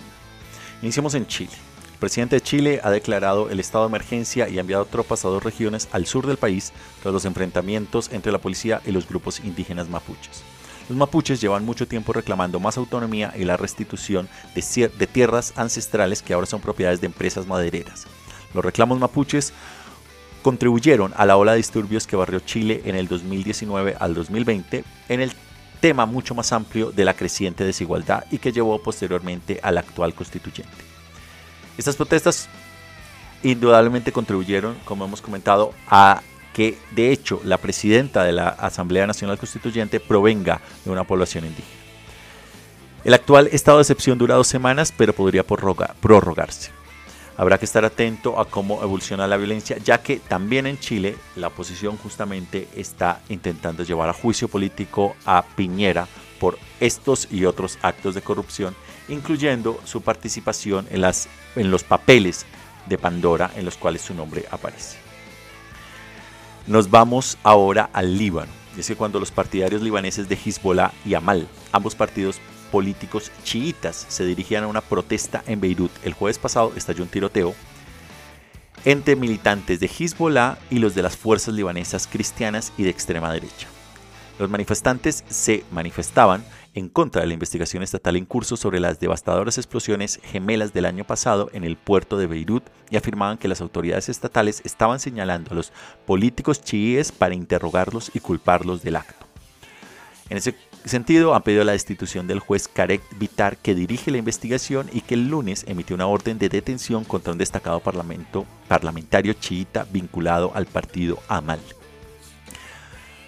Iniciamos en Chile. El presidente de Chile ha declarado el estado de emergencia y ha enviado tropas a dos regiones al sur del país tras los enfrentamientos entre la policía y los grupos indígenas mapuches. Los mapuches llevan mucho tiempo reclamando más autonomía y la restitución de, de tierras ancestrales que ahora son propiedades de empresas madereras. Los reclamos mapuches contribuyeron a la ola de disturbios que barrió Chile en el 2019 al 2020 en el tema mucho más amplio de la creciente desigualdad y que llevó posteriormente al actual constituyente. Estas protestas indudablemente contribuyeron, como hemos comentado, a que de hecho la presidenta de la Asamblea Nacional Constituyente provenga de una población indígena. El actual estado de excepción dura dos semanas, pero podría prorrogarse. Habrá que estar atento a cómo evoluciona la violencia, ya que también en Chile la oposición justamente está intentando llevar a juicio político a Piñera por estos y otros actos de corrupción, incluyendo su participación en, los papeles de Pandora en los cuales su nombre aparece. Nos vamos ahora al Líbano. Y es que cuando los partidarios libaneses de Hezbollah y Amal, ambos partidos políticos chiitas, se dirigían a una protesta en Beirut el jueves pasado, estalló un tiroteo entre militantes de Hezbollah y los de las fuerzas libanesas cristianas y de extrema derecha. Los manifestantes se manifestaban en contra de la investigación estatal en curso sobre las devastadoras explosiones gemelas del año pasado en el puerto de Beirut y afirmaban que las autoridades estatales estaban señalando a los políticos chiíes para interrogarlos y culparlos del acto. En ese sentido, han pedido la destitución del juez Karek Vitar que dirige la investigación y que el lunes emitió una orden de detención contra un destacado parlamento, parlamentario chiita vinculado al partido Amal.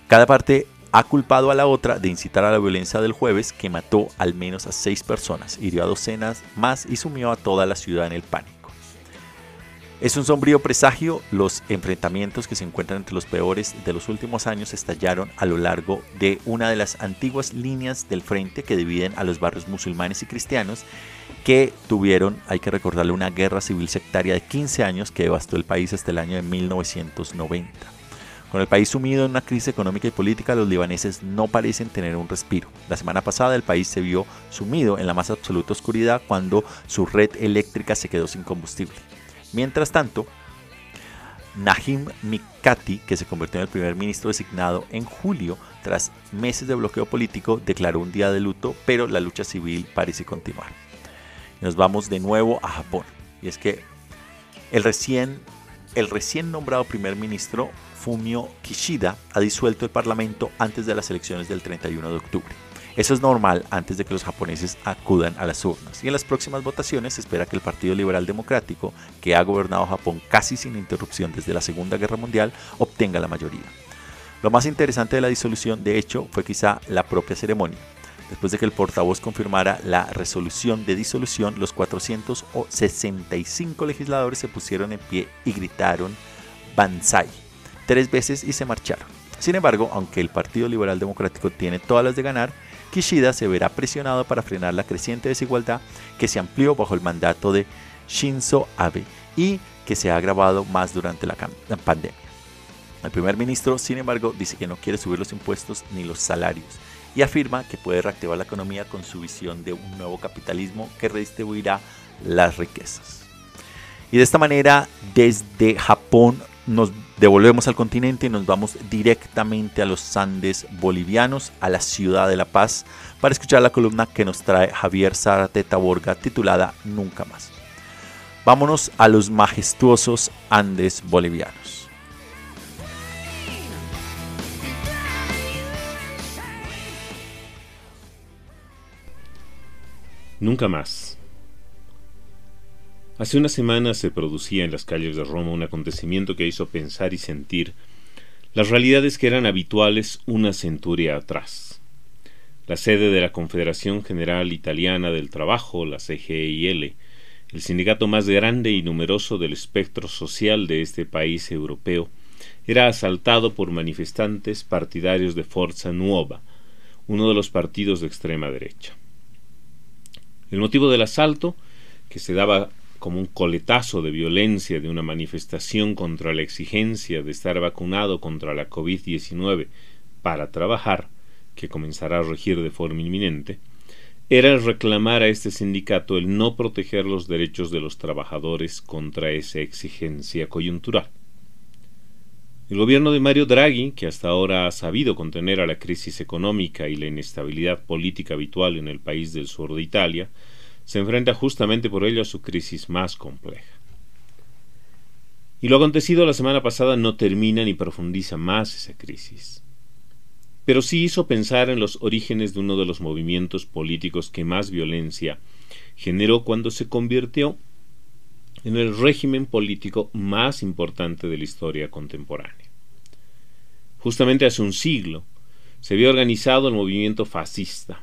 Cada parte ha culpado a la otra de incitar a la violencia del jueves que mató al menos a seis personas, hirió a docenas más y sumió a toda la ciudad en el pánico. Es un sombrío presagio, los enfrentamientos que se encuentran entre los peores de los últimos años estallaron a lo largo de una de las antiguas líneas del frente que dividen a los barrios musulmanes y cristianos que tuvieron, hay que recordarle, una guerra civil sectaria de 15 años que devastó el país hasta el año de 1990. Con el país sumido en una crisis económica y política, los libaneses no parecen tener un respiro. La semana pasada el país se vio sumido en la más absoluta oscuridad cuando su red eléctrica se quedó sin combustible. Mientras tanto, Nahim Mikati, que se convirtió en el primer ministro designado en julio tras meses de bloqueo político, declaró un día de luto, pero la lucha civil parece continuar. Nos vamos de nuevo a Japón. Y es que el recién, el recién nombrado primer ministro Fumio Kishida ha disuelto el Parlamento antes de las elecciones del 31 de octubre. Eso es normal antes de que los japoneses acudan a las urnas. Y en las próximas votaciones se espera que el Partido Liberal Democrático, que ha gobernado Japón casi sin interrupción desde la Segunda Guerra Mundial, obtenga la mayoría. Lo más interesante de la disolución, de hecho, fue quizá la propia ceremonia. Después de que el portavoz confirmara la resolución de disolución, los 465 legisladores se pusieron en pie y gritaron Banzai tres veces y se marcharon. Sin embargo, aunque el Partido Liberal Democrático tiene todas las de ganar, Kishida se verá presionado para frenar la creciente desigualdad que se amplió bajo el mandato de Shinzo Abe y que se ha agravado más durante la, pandemia. El primer ministro, sin embargo, dice que no quiere subir los impuestos ni los salarios y afirma que puede reactivar la economía con su visión de un nuevo capitalismo que redistribuirá las riquezas. Y de esta manera, desde Japón nos devolvemos al continente y nos vamos directamente a los Andes bolivianos, a la ciudad de La Paz, para escuchar la columna que nos trae Javier Zárate Taborga titulada Nunca más. Vámonos a los majestuosos Andes bolivianos.
Nunca más. Hace una semana se producía en las calles de Roma un acontecimiento que hizo pensar y sentir las realidades que eran habituales una centuria atrás. La sede de la Confederación General Italiana del Trabajo, la CGIL, el sindicato más grande y numeroso del espectro social de este país europeo, era asaltado por manifestantes partidarios de Forza Nuova, uno de los partidos de extrema derecha. El motivo del asalto, que se daba como un coletazo de violencia de una manifestación contra la exigencia de estar vacunado contra la COVID-19 para trabajar, que comenzará a regir de forma inminente, era reclamar a este sindicato el no proteger los derechos de los trabajadores contra esa exigencia coyuntural. El gobierno de Mario Draghi, que hasta ahora ha sabido contener a la crisis económica y la inestabilidad política habitual en el país del sur de Italia, se enfrenta justamente por ello a su crisis más compleja. Y lo acontecido la semana pasada no termina ni profundiza más esa crisis. Pero sí hizo pensar en los orígenes de uno de los movimientos políticos que más violencia generó cuando se convirtió en el régimen político más importante de la historia contemporánea. Justamente hace un siglo se había organizado el movimiento fascista,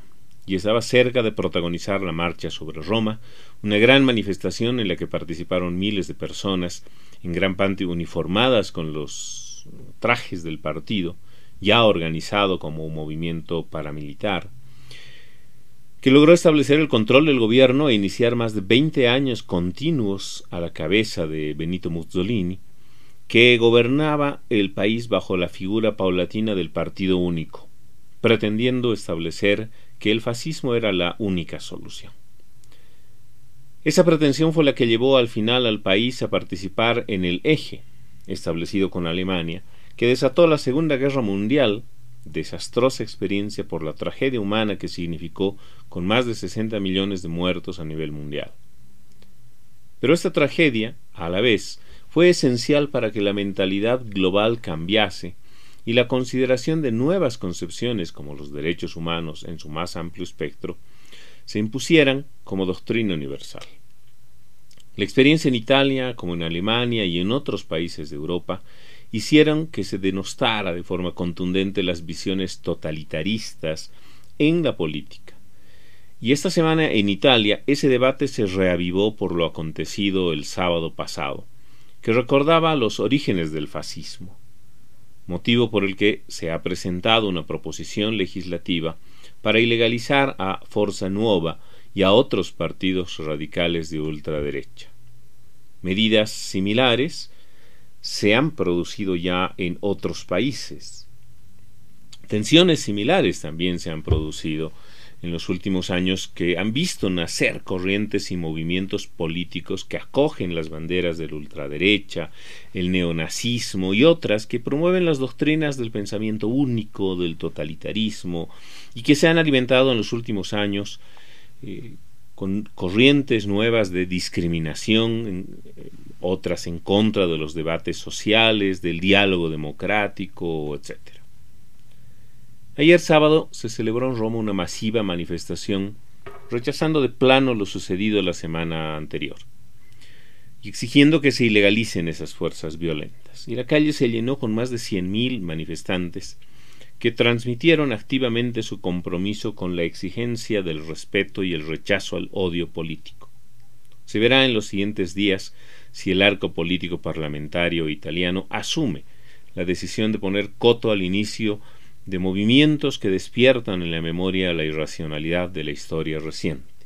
y estaba cerca de protagonizar la marcha sobre Roma, una gran manifestación en la que participaron miles de personas, en gran parte uniformadas con los trajes del partido, ya organizado como un movimiento paramilitar, que logró establecer el control del gobierno e iniciar más de 20 años continuos a la cabeza de Benito Mussolini, que gobernaba el país bajo la figura paulatina del Partido Único, pretendiendo establecer que el fascismo era la única solución. Esa pretensión fue la que llevó al final al país a participar en el eje, establecido con Alemania, que desató la Segunda Guerra Mundial, desastrosa experiencia por la tragedia humana que significó con más de 60 millones de muertos a nivel mundial. Pero esta tragedia, a la vez, fue esencial para que la mentalidad global cambiase y la consideración de nuevas concepciones como los derechos humanos en su más amplio espectro se impusieran como doctrina universal. La experiencia en Italia, como en Alemania y en otros países de Europa, hicieron que se denostara de forma contundente las visiones totalitaristas en la política. Y esta semana en Italia ese debate se reavivó por lo acontecido el sábado pasado, que recordaba los orígenes del fascismo, motivo por el que se ha presentado una proposición legislativa para ilegalizar a Forza Nuova y a otros partidos radicales de ultraderecha. Medidas similares se han producido ya en otros países. Tensiones similares también se han producido en los últimos años que han visto nacer corrientes y movimientos políticos que acogen las banderas de la ultraderecha, el neonazismo y otras que promueven las doctrinas del pensamiento único, del totalitarismo, y que se han alimentado en los últimos años eh, con corrientes nuevas de discriminación, eh, otras en contra de los debates sociales, del diálogo democrático, etc. Ayer sábado se celebró en Roma una masiva manifestación rechazando de plano lo sucedido la semana anterior y exigiendo que se ilegalicen esas fuerzas violentas. Y la calle se llenó con más de 100.000 manifestantes que transmitieron activamente su compromiso con la exigencia del respeto y el rechazo al odio político. Se verá en los siguientes días si el arco político parlamentario italiano asume la decisión de poner coto al inicio de movimientos que despiertan en la memoria la irracionalidad de la historia reciente.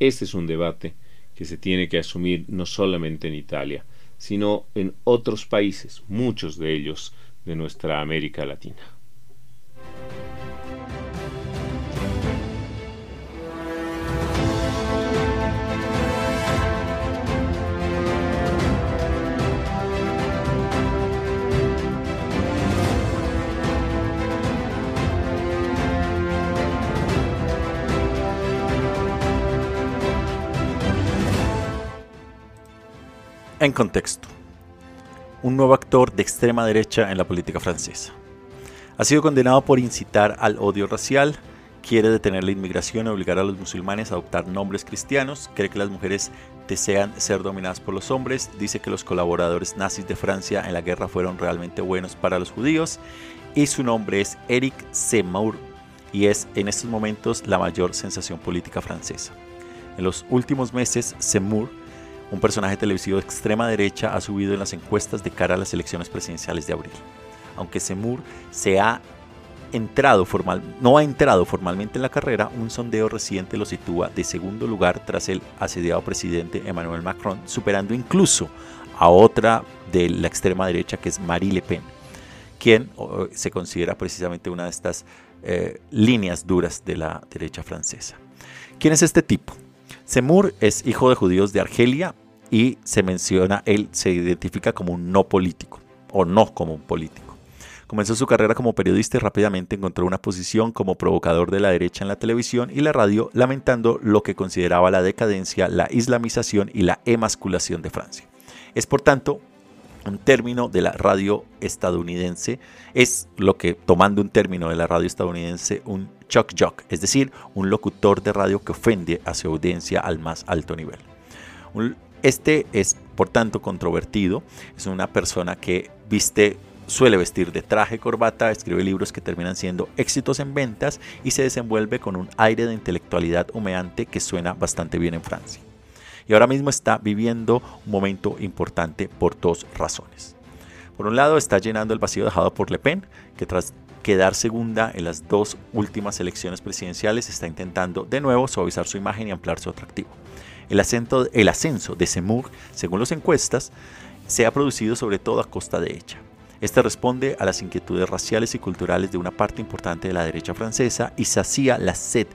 Este es un debate que se tiene que asumir no solamente en Italia, sino en otros países, muchos de ellos de nuestra América Latina.
En contexto, un nuevo actor de extrema derecha en la política francesa. Ha sido condenado por incitar al odio racial, quiere detener la inmigración y obligar a los musulmanes a adoptar nombres cristianos, cree que las mujeres desean ser dominadas por los hombres, dice que los colaboradores nazis de Francia en la guerra fueron realmente buenos para los judíos y su nombre es Eric Zemmour y es en estos momentos la mayor sensación política francesa. En los últimos meses, Zemmour un personaje televisivo de extrema derecha ha subido en las encuestas de cara a las elecciones presidenciales de abril. Aunque Semur se ha entrado no ha entrado formalmente en la carrera, un sondeo reciente lo sitúa de segundo lugar tras el asediado presidente Emmanuel Macron, superando incluso a otra de la extrema derecha que es Marie Le Pen, quien se considera precisamente una de estas eh, líneas duras de la derecha francesa. ¿Quién es este tipo? Semur es hijo de judíos de Argelia y se menciona, él se identifica como un no político o no como un político. Comenzó su carrera como periodista y rápidamente encontró una posición como provocador de la derecha en la televisión y la radio, lamentando lo que consideraba la decadencia, la islamización y la emasculación de Francia. Es por tanto un término de la radio estadounidense, es lo que, tomando un término de la radio estadounidense, un shock jock, es decir, un locutor de radio que ofende a su audiencia al más alto nivel. Este es, por tanto, controvertido, es una persona que viste suele vestir de traje, corbata, escribe libros que terminan siendo éxitos en ventas y se desenvuelve con un aire de intelectualidad humeante que suena bastante bien en Francia y ahora mismo está viviendo un momento importante por dos razones. Por un lado, está llenando el vacío dejado por Le Pen, que tras quedar segunda en las dos últimas elecciones presidenciales está intentando de nuevo suavizar su imagen y ampliar su atractivo. El, el ascenso de Semur, según las encuestas, se ha producido sobre todo a costa de ella. Este responde a las inquietudes raciales y culturales de una parte importante de la derecha francesa y sacía la sed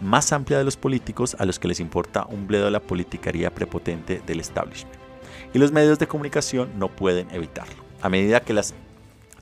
más amplia de los políticos a los que les importa un bledo la politicaría prepotente del establishment. Y los medios de comunicación no pueden evitarlo. A medida que las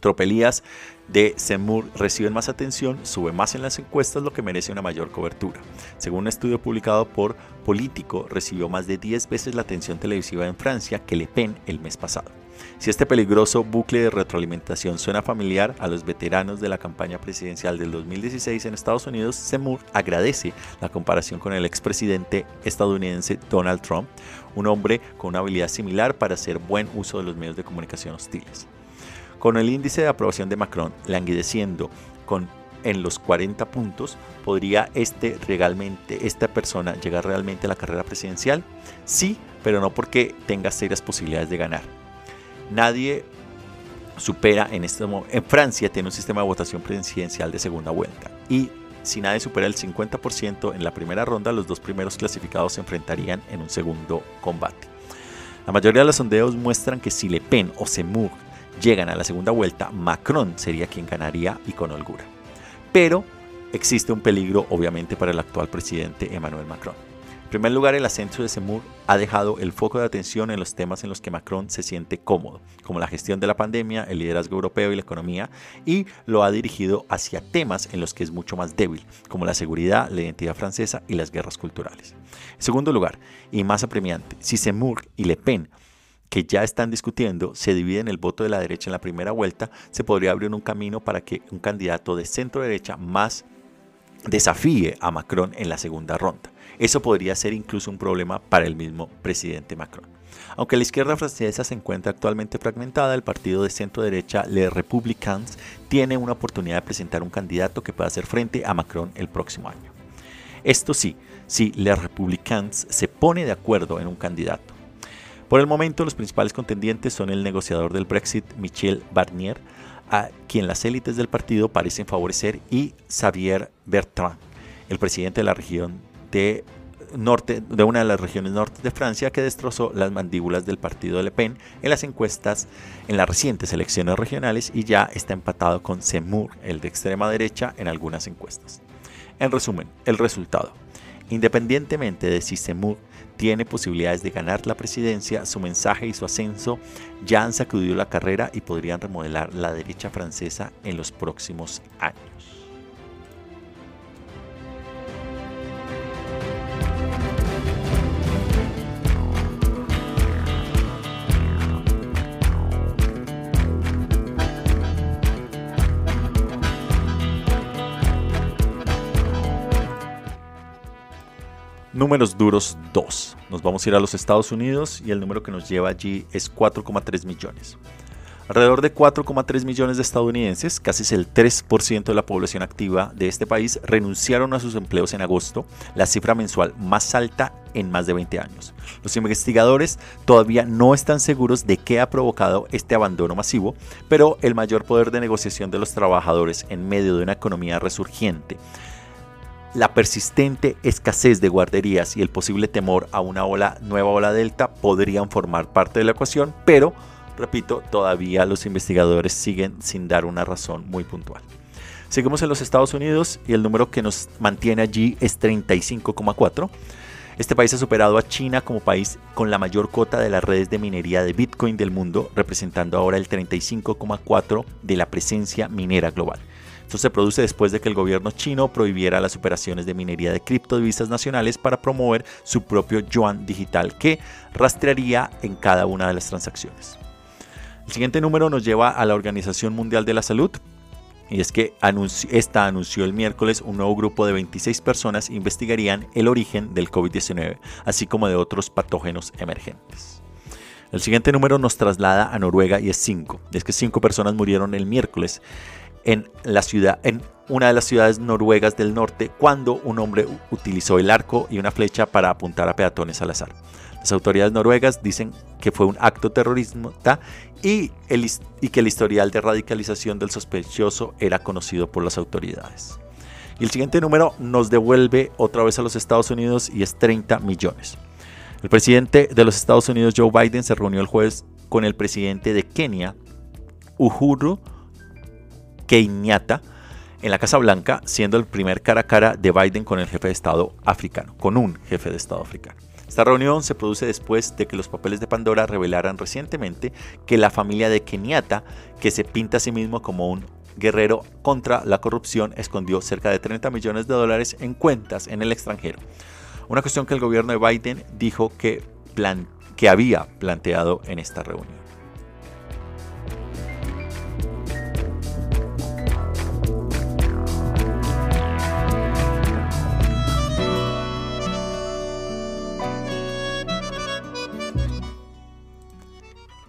tropelías de Seymour reciben más atención, sube más en las encuestas, lo que merece una mayor cobertura. Según un estudio publicado por Político, recibió más de 10 veces la atención televisiva en Francia que Le Pen el mes pasado. Si este peligroso bucle de retroalimentación suena familiar a los veteranos de la campaña presidencial del 2016 en Estados Unidos, Seymour agradece la comparación con el expresidente estadounidense Donald Trump, un hombre con una habilidad similar para hacer buen uso de los medios de comunicación hostiles. Con el índice de aprobación de Macron languideciendo en los 40 puntos, ¿podría este realmente, esta persona llegar realmente a la carrera presidencial? Sí, pero no porque tenga serias posibilidades de ganar. Nadie supera en este momento, en Francia tiene un sistema de votación presidencial de segunda vuelta y si nadie supera el 50% en la primera ronda, los dos primeros clasificados se enfrentarían en un segundo combate. La mayoría de los sondeos muestran que si Le Pen o Seymour llegan a la segunda vuelta, Macron sería quien ganaría y con holgura. Pero existe un peligro obviamente para el actual presidente Emmanuel Macron. En primer lugar, el ascenso de Seymour ha dejado el foco de atención en los temas en los que Macron se siente cómodo, como la gestión de la pandemia, el liderazgo europeo y la economía, y lo ha dirigido hacia temas en los que es mucho más débil, como la seguridad, la identidad francesa y las guerras culturales. En segundo lugar, y más apremiante, si Seymour y Le Pen que ya están discutiendo se dividen el voto de la derecha en la primera vuelta, se podría abrir un camino para que un candidato de centro derecha más desafíe a Macron en la segunda ronda. Eso podría ser incluso un problema para el mismo presidente Macron. Aunque la izquierda francesa se encuentra actualmente fragmentada, el partido de centro derecha Les Républicains tiene una oportunidad de presentar un candidato que pueda hacer frente a Macron el próximo año. Esto sí, si Les Républicains se pone de acuerdo en un candidato por el momento, los principales contendientes son el negociador del Brexit, Michel Barnier, a quien las élites del partido parecen favorecer, y Xavier Bertrand, el presidente de la región de norte de una de las regiones norte de Francia que destrozó las mandíbulas del partido de Le Pen en las encuestas en las recientes elecciones regionales y ya está empatado con Seymour, el de extrema derecha, en algunas encuestas. En resumen, el resultado. Independientemente de si Seymour tiene posibilidades de ganar la presidencia, su mensaje y su ascenso ya han sacudido la carrera y podrían remodelar la derecha francesa en los próximos años. Números duros 2. Nos vamos a ir a los Estados Unidos y el número que nos lleva allí es 4,3 millones. Alrededor de 4,3 millones de estadounidenses, casi el 3% de la población activa de este país, renunciaron a sus empleos en agosto, la cifra mensual más alta en más de 20 años. Los investigadores todavía no están seguros de qué ha provocado este abandono masivo, pero el mayor poder de negociación de los trabajadores en medio de una economía resurgiente la persistente escasez de guarderías y el posible temor a una ola, nueva ola delta podrían formar parte de la ecuación, pero, repito, todavía los investigadores siguen sin dar una razón muy puntual. Seguimos en los Estados Unidos y el número que nos mantiene allí es 35,4. Este país ha superado a China como país con la mayor cota de las redes de minería de Bitcoin del mundo, representando ahora el 35,4 de la presencia minera global. Esto se produce después de que el gobierno chino prohibiera las operaciones de minería de criptodivisas nacionales para promover su propio yuan digital que rastrearía en cada una de las transacciones. El siguiente número nos lleva a la Organización Mundial de la Salud, y es que esta anunció el miércoles un nuevo grupo de 26 personas investigarían el origen del COVID-19, así como de otros patógenos emergentes. El siguiente número nos traslada a Noruega y es 5. Es que 5 personas murieron el miércoles en la ciudad, en una de las ciudades noruegas del norte, cuando un hombre utilizó el arco y una flecha para apuntar a peatones al azar. Las autoridades noruegas dicen que fue un acto terrorista y, y que el historial de radicalización del sospechoso era conocido por las autoridades. Y el siguiente número nos devuelve otra vez a los Estados Unidos y es 30 millones. El presidente de los Estados Unidos, Joe Biden, se reunió el jueves con el presidente de Kenia, Uhuru Kenyatta, en la Casa Blanca, siendo el primer cara a cara de Biden con el jefe de Estado africano, con un jefe de Estado africano. Esta reunión se produce después de que los papeles de Pandora revelaran recientemente que la familia de Kenyatta, que se pinta a sí mismo como un guerrero contra la corrupción, escondió cerca de 30 millones de dólares en cuentas en el extranjero. Una cuestión que el gobierno de Biden dijo que, que había planteado en esta reunión.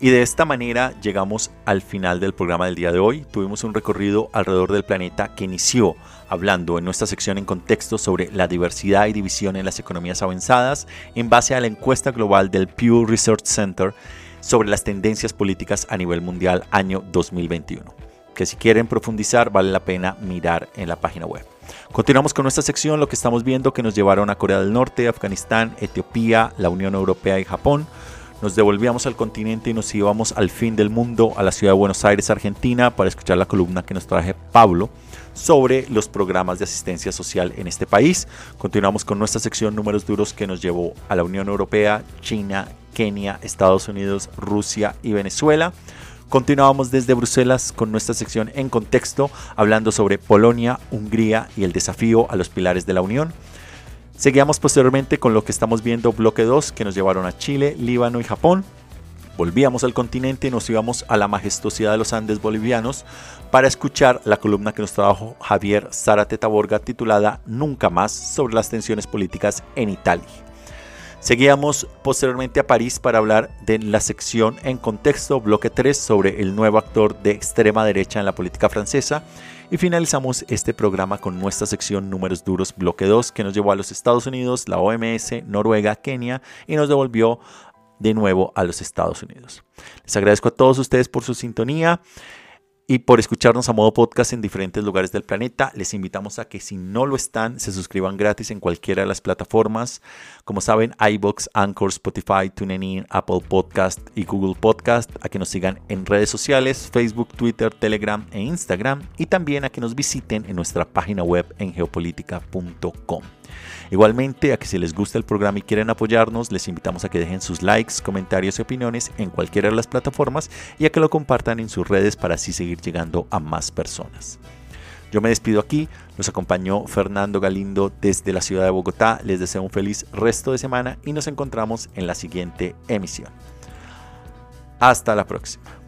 Y de esta manera llegamos al final del programa del día de hoy. Tuvimos un recorrido alrededor del planeta que inició hablando en nuestra sección en contexto sobre la diversidad y división en las economías avanzadas en base a la encuesta global del Pew Research Center sobre las tendencias políticas a nivel mundial año 2021, que si quieren profundizar vale la pena mirar en la página web. Continuamos con nuestra sección, lo que estamos viendo que nos llevaron a Corea del Norte, Afganistán, Etiopía, la Unión Europea y Japón nos devolvíamos al continente y nos íbamos al fin del mundo, a la ciudad de Buenos Aires, Argentina, para escuchar la columna que nos traje Pablo sobre los programas de asistencia social en este país. Continuamos con nuestra sección números duros que nos llevó a la Unión Europea, China, Kenia, Estados Unidos, Rusia y Venezuela. Continuamos desde Bruselas con nuestra sección en contexto, hablando sobre Polonia, Hungría y el desafío a los pilares de la Unión. Seguíamos posteriormente con lo que estamos viendo bloque 2 que nos llevaron a Chile, Líbano y Japón. Volvíamos al continente y nos íbamos a la majestuosidad de los Andes bolivianos para escuchar la columna que nos trajo Javier Zárate Taborga titulada Nunca más sobre las tensiones políticas en Italia. Seguíamos posteriormente a París para hablar de la sección en contexto, bloque 3, sobre el nuevo actor de extrema derecha en la política francesa y finalizamos este programa con nuestra sección Números Duros Bloque 2 que nos llevó a los Estados Unidos, la OMS, Noruega, Kenia y nos devolvió de nuevo a los Estados Unidos. Les agradezco a todos ustedes por su sintonía y por escucharnos a modo podcast en diferentes lugares del planeta. Les invitamos a que si no lo están, se suscriban gratis en cualquiera de las plataformas. Como saben, iBox, Anchor, Spotify, TuneIn, Apple Podcast y Google Podcast. A que nos sigan en redes sociales, Facebook, Twitter, Telegram e Instagram. Y también a que nos visiten en nuestra página web en geopolítica.com. Igualmente, a que si les gusta el programa y quieren apoyarnos, les invitamos a que dejen sus likes, comentarios y opiniones en cualquiera de las plataformas y a que lo compartan en sus redes para así seguir llegando a más personas. Yo me despido aquí, nos acompañó Fernando Galindo desde la ciudad de Bogotá, les deseo un feliz resto de semana y nos encontramos en la siguiente emisión. Hasta la próxima.